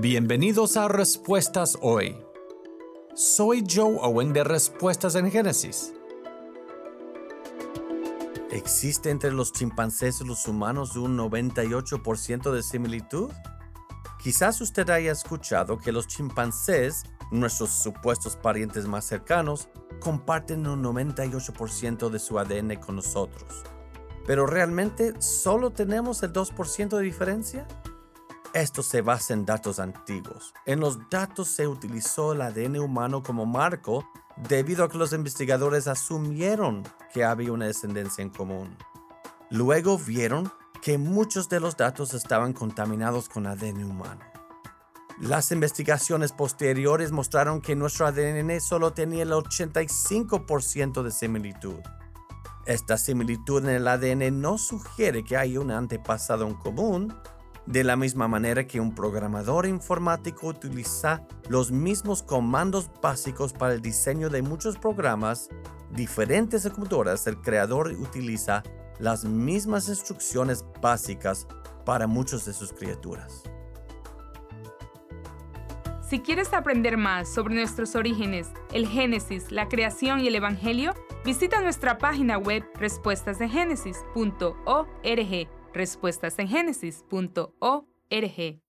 Bienvenidos a Respuestas Hoy. Soy Joe Owen de Respuestas en Génesis. ¿Existe entre los chimpancés y los humanos un 98% de similitud? Quizás usted haya escuchado que los chimpancés, nuestros supuestos parientes más cercanos, comparten un 98% de su ADN con nosotros. Pero realmente solo tenemos el 2% de diferencia? Esto se basa en datos antiguos. En los datos se utilizó el ADN humano como marco debido a que los investigadores asumieron que había una descendencia en común. Luego vieron que muchos de los datos estaban contaminados con ADN humano. Las investigaciones posteriores mostraron que nuestro ADN solo tenía el 85% de similitud. Esta similitud en el ADN no sugiere que hay un antepasado en común, de la misma manera que un programador informático utiliza los mismos comandos básicos para el diseño de muchos programas, diferentes computadoras, el creador utiliza las mismas instrucciones básicas para muchas de sus criaturas. Si quieres aprender más sobre nuestros orígenes, el Génesis, la creación y el Evangelio, visita nuestra página web respuestasdegénesis.org, respuestasengenesis.org.